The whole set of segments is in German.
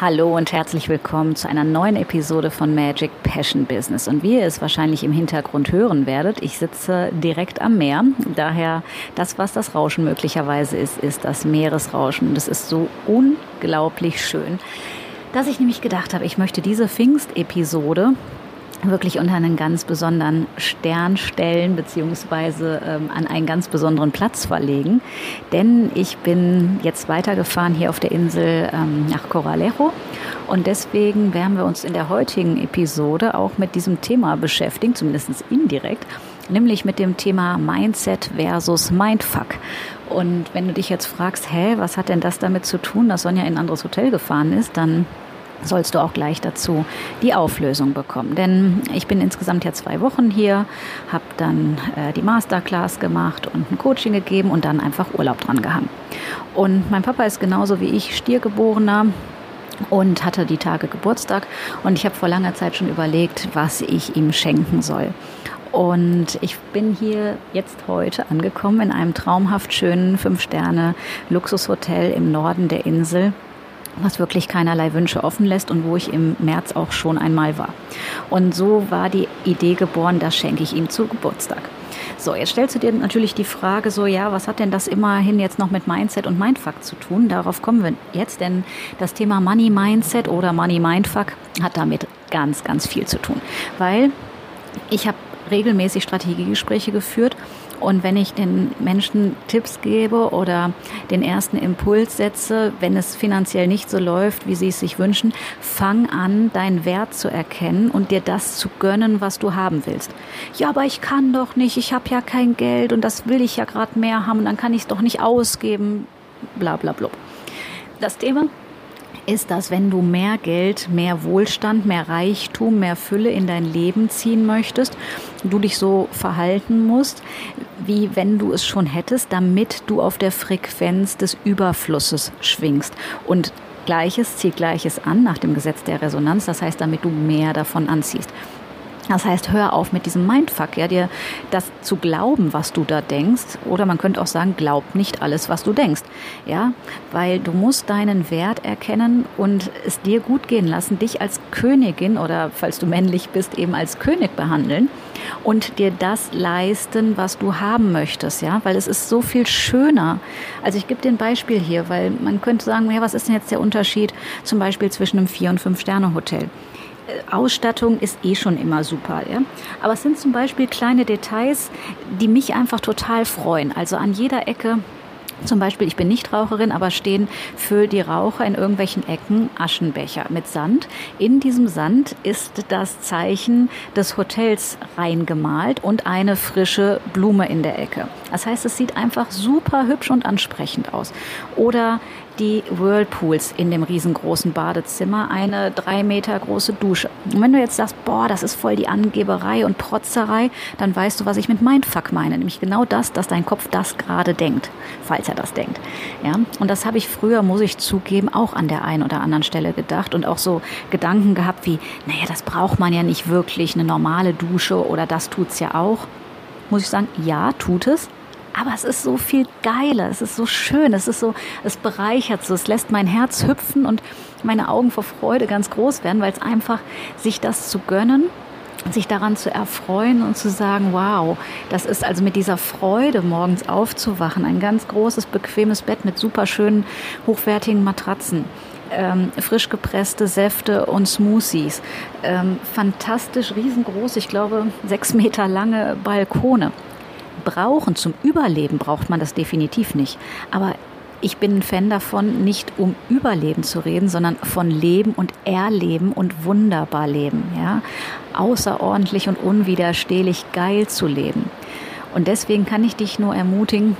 Hallo und herzlich willkommen zu einer neuen Episode von Magic Passion Business. Und wie ihr es wahrscheinlich im Hintergrund hören werdet, ich sitze direkt am Meer. Daher das, was das Rauschen möglicherweise ist, ist das Meeresrauschen. Und es ist so unglaublich schön, dass ich nämlich gedacht habe, ich möchte diese Pfingst-Episode wirklich unter einen ganz besonderen Stern stellen beziehungsweise ähm, an einen ganz besonderen Platz verlegen. Denn ich bin jetzt weitergefahren hier auf der Insel ähm, nach Coralejo und deswegen werden wir uns in der heutigen Episode auch mit diesem Thema beschäftigen, zumindest indirekt, nämlich mit dem Thema Mindset versus Mindfuck. Und wenn du dich jetzt fragst, hä, was hat denn das damit zu tun, dass Sonja in ein anderes Hotel gefahren ist, dann sollst du auch gleich dazu die Auflösung bekommen. Denn ich bin insgesamt ja zwei Wochen hier, habe dann äh, die Masterclass gemacht und ein Coaching gegeben und dann einfach Urlaub dran gehangen. Und mein Papa ist genauso wie ich Stiergeborener und hatte die Tage Geburtstag und ich habe vor langer Zeit schon überlegt, was ich ihm schenken soll. Und ich bin hier jetzt heute angekommen in einem traumhaft schönen Fünf-Sterne-Luxushotel im Norden der Insel was wirklich keinerlei Wünsche offen lässt und wo ich im März auch schon einmal war. Und so war die Idee geboren, das schenke ich ihm zu Geburtstag. So, jetzt stellst du dir natürlich die Frage so, ja, was hat denn das immerhin jetzt noch mit Mindset und Mindfuck zu tun? Darauf kommen wir jetzt, denn das Thema Money Mindset oder Money Mindfuck hat damit ganz, ganz viel zu tun. Weil ich habe regelmäßig Strategiegespräche geführt und wenn ich den Menschen Tipps gebe oder den ersten Impuls setze, wenn es finanziell nicht so läuft, wie sie es sich wünschen, fang an, deinen Wert zu erkennen und dir das zu gönnen, was du haben willst. Ja, aber ich kann doch nicht, ich habe ja kein Geld und das will ich ja gerade mehr haben, dann kann ich es doch nicht ausgeben, bla bla bla. Das Thema ist, dass wenn du mehr Geld, mehr Wohlstand, mehr Reichtum, mehr Fülle in dein Leben ziehen möchtest, du dich so verhalten musst, wie wenn du es schon hättest, damit du auf der Frequenz des Überflusses schwingst. Und Gleiches zieht Gleiches an nach dem Gesetz der Resonanz, das heißt, damit du mehr davon anziehst. Das heißt, hör auf mit diesem Mindfuck, ja, dir das zu glauben, was du da denkst. Oder man könnte auch sagen, glaub nicht alles, was du denkst. Ja, weil du musst deinen Wert erkennen und es dir gut gehen lassen, dich als Königin oder falls du männlich bist, eben als König behandeln und dir das leisten, was du haben möchtest, ja, weil es ist so viel schöner. Also ich gebe dir ein Beispiel hier, weil man könnte sagen, ja, was ist denn jetzt der Unterschied zum Beispiel zwischen einem Vier- und Fünf-Sterne-Hotel? Ausstattung ist eh schon immer super. Ja? Aber es sind zum Beispiel kleine Details, die mich einfach total freuen. Also an jeder Ecke zum Beispiel, ich bin nicht Raucherin, aber stehen für die Raucher in irgendwelchen Ecken Aschenbecher mit Sand. In diesem Sand ist das Zeichen des Hotels reingemalt und eine frische Blume in der Ecke. Das heißt, es sieht einfach super hübsch und ansprechend aus. Oder die Whirlpools in dem riesengroßen Badezimmer, eine drei Meter große Dusche. Und wenn du jetzt sagst, boah, das ist voll die Angeberei und Protzerei, dann weißt du, was ich mit Mindfuck meine. Nämlich genau das, dass dein Kopf das gerade denkt, falls er das denkt. Ja? Und das habe ich früher, muss ich zugeben, auch an der einen oder anderen Stelle gedacht und auch so Gedanken gehabt wie, naja, das braucht man ja nicht wirklich, eine normale Dusche oder das tut's ja auch. Muss ich sagen, ja, tut es. Aber es ist so viel geiler, es ist so schön, es ist so, es bereichert so, es lässt mein Herz hüpfen und meine Augen vor Freude ganz groß werden, weil es einfach sich das zu gönnen, sich daran zu erfreuen und zu sagen, wow, das ist also mit dieser Freude morgens aufzuwachen, ein ganz großes, bequemes Bett mit super schönen, hochwertigen Matratzen. Ähm, frisch gepresste Säfte und Smoothies. Ähm, fantastisch, riesengroß, ich glaube, sechs Meter lange Balkone brauchen, zum Überleben braucht man das definitiv nicht. Aber ich bin ein Fan davon, nicht um Überleben zu reden, sondern von Leben und Erleben und wunderbar leben, ja. Außerordentlich und unwiderstehlich geil zu leben. Und deswegen kann ich dich nur ermutigen,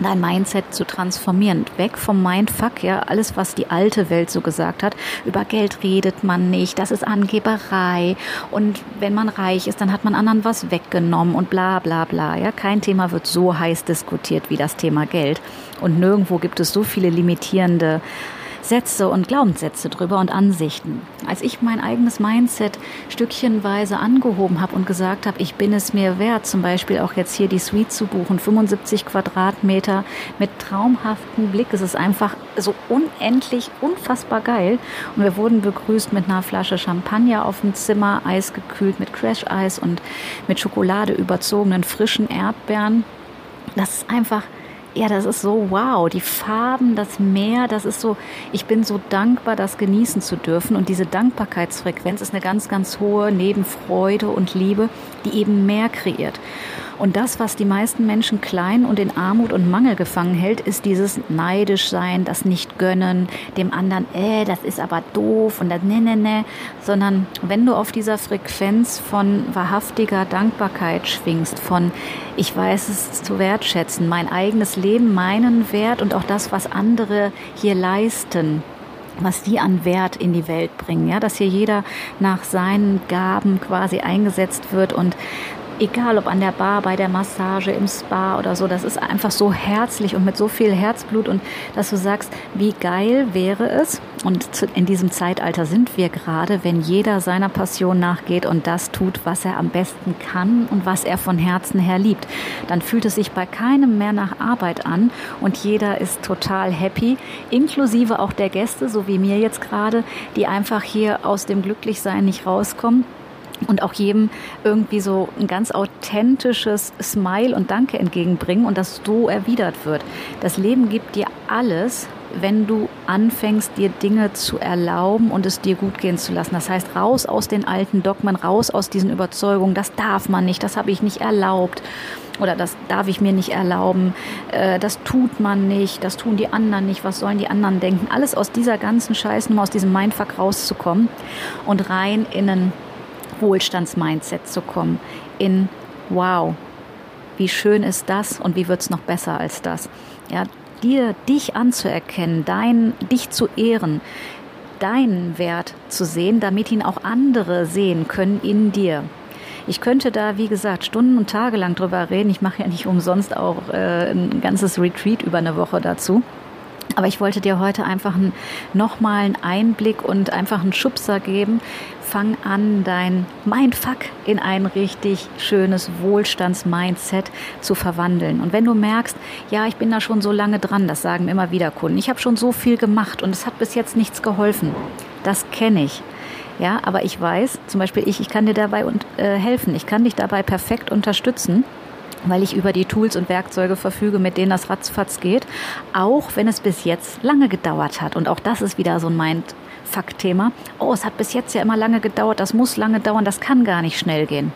dein Mindset zu transformieren. Weg vom Mindfuck, ja, alles, was die alte Welt so gesagt hat. Über Geld redet man nicht, das ist Angeberei. Und wenn man reich ist, dann hat man anderen was weggenommen und bla bla bla. Ja, kein Thema wird so heiß diskutiert wie das Thema Geld. Und nirgendwo gibt es so viele limitierende Sätze und Glaubenssätze drüber und Ansichten. Als ich mein eigenes Mindset stückchenweise angehoben habe und gesagt habe, ich bin es mir wert, zum Beispiel auch jetzt hier die Suite zu buchen, 75 Quadratmeter mit traumhaftem Blick. Es ist einfach so unendlich, unfassbar geil. Und wir wurden begrüßt mit einer Flasche Champagner auf dem Zimmer, eisgekühlt mit Crash-Eis und mit Schokolade überzogenen frischen Erdbeeren. Das ist einfach ja, das ist so wow. Die Farben, das Meer, das ist so, ich bin so dankbar, das genießen zu dürfen. Und diese Dankbarkeitsfrequenz ist eine ganz, ganz hohe neben Freude und Liebe, die eben mehr kreiert. Und das, was die meisten Menschen klein und in Armut und Mangel gefangen hält, ist dieses neidisch sein, das nicht gönnen, dem anderen, äh, das ist aber doof und das ne, ne, ne, sondern wenn du auf dieser Frequenz von wahrhaftiger Dankbarkeit schwingst, von ich weiß es zu wertschätzen, mein eigenes Leben, meinen Wert und auch das, was andere hier leisten, was die an Wert in die Welt bringen, ja, dass hier jeder nach seinen Gaben quasi eingesetzt wird und egal ob an der Bar, bei der Massage, im Spa oder so, das ist einfach so herzlich und mit so viel Herzblut und dass du sagst, wie geil wäre es, und in diesem Zeitalter sind wir gerade, wenn jeder seiner Passion nachgeht und das tut, was er am besten kann und was er von Herzen her liebt. Dann fühlt es sich bei keinem mehr nach Arbeit an und jeder ist total happy, inklusive auch der Gäste, so wie mir jetzt gerade, die einfach hier aus dem Glücklichsein nicht rauskommen und auch jedem irgendwie so ein ganz authentisches Smile und Danke entgegenbringen und das so erwidert wird. Das Leben gibt dir alles, wenn du anfängst, dir Dinge zu erlauben und es dir gut gehen zu lassen. Das heißt, raus aus den alten Dogmen, raus aus diesen Überzeugungen, das darf man nicht, das habe ich nicht erlaubt oder das darf ich mir nicht erlauben, äh, das tut man nicht, das tun die anderen nicht, was sollen die anderen denken. Alles aus dieser ganzen Scheißnummer, aus diesem Mindfuck rauszukommen und rein in einen Wohlstandsmindset zu kommen, in wow, wie schön ist das und wie wird es noch besser als das. Ja, dir, dich anzuerkennen, dein, dich zu ehren, deinen Wert zu sehen, damit ihn auch andere sehen können in dir. Ich könnte da, wie gesagt, Stunden und Tage lang drüber reden. Ich mache ja nicht umsonst auch äh, ein ganzes Retreat über eine Woche dazu. Aber ich wollte dir heute einfach nochmal einen Einblick und einfach einen Schubser geben. Fang an, dein Mindfuck in ein richtig schönes Wohlstandsmindset zu verwandeln. Und wenn du merkst, ja, ich bin da schon so lange dran, das sagen immer wieder Kunden, ich habe schon so viel gemacht und es hat bis jetzt nichts geholfen. Das kenne ich. Ja, aber ich weiß, zum Beispiel ich, ich kann dir dabei und, äh, helfen. Ich kann dich dabei perfekt unterstützen weil ich über die Tools und Werkzeuge verfüge, mit denen das ratzfatz geht, auch wenn es bis jetzt lange gedauert hat. Und auch das ist wieder so ein Mindfuck-Thema. Oh, es hat bis jetzt ja immer lange gedauert, das muss lange dauern, das kann gar nicht schnell gehen.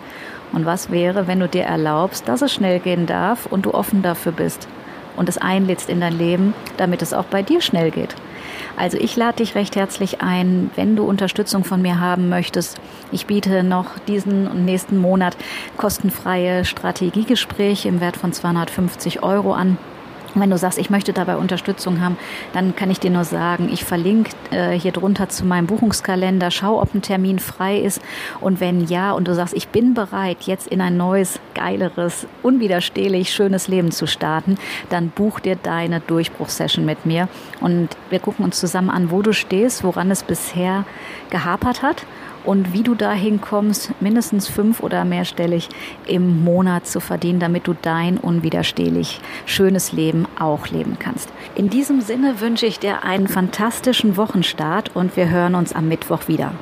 Und was wäre, wenn du dir erlaubst, dass es schnell gehen darf und du offen dafür bist und es einlädst in dein Leben, damit es auch bei dir schnell geht? Also ich lade dich recht herzlich ein, wenn du Unterstützung von mir haben möchtest. Ich biete noch diesen und nächsten Monat kostenfreie Strategiegespräche im Wert von 250 Euro an. Wenn du sagst, ich möchte dabei Unterstützung haben, dann kann ich dir nur sagen, ich verlinke äh, hier drunter zu meinem Buchungskalender, schau, ob ein Termin frei ist. Und wenn ja und du sagst, ich bin bereit, jetzt in ein neues, geileres, unwiderstehlich schönes Leben zu starten, dann buch dir deine Durchbruchssession mit mir. Und wir gucken uns zusammen an, wo du stehst, woran es bisher gehapert hat und wie du dahin kommst, mindestens fünf oder mehrstellig im Monat zu verdienen, damit du dein unwiderstehlich schönes Leben auch leben kannst. In diesem Sinne wünsche ich dir einen fantastischen Wochenstart und wir hören uns am Mittwoch wieder.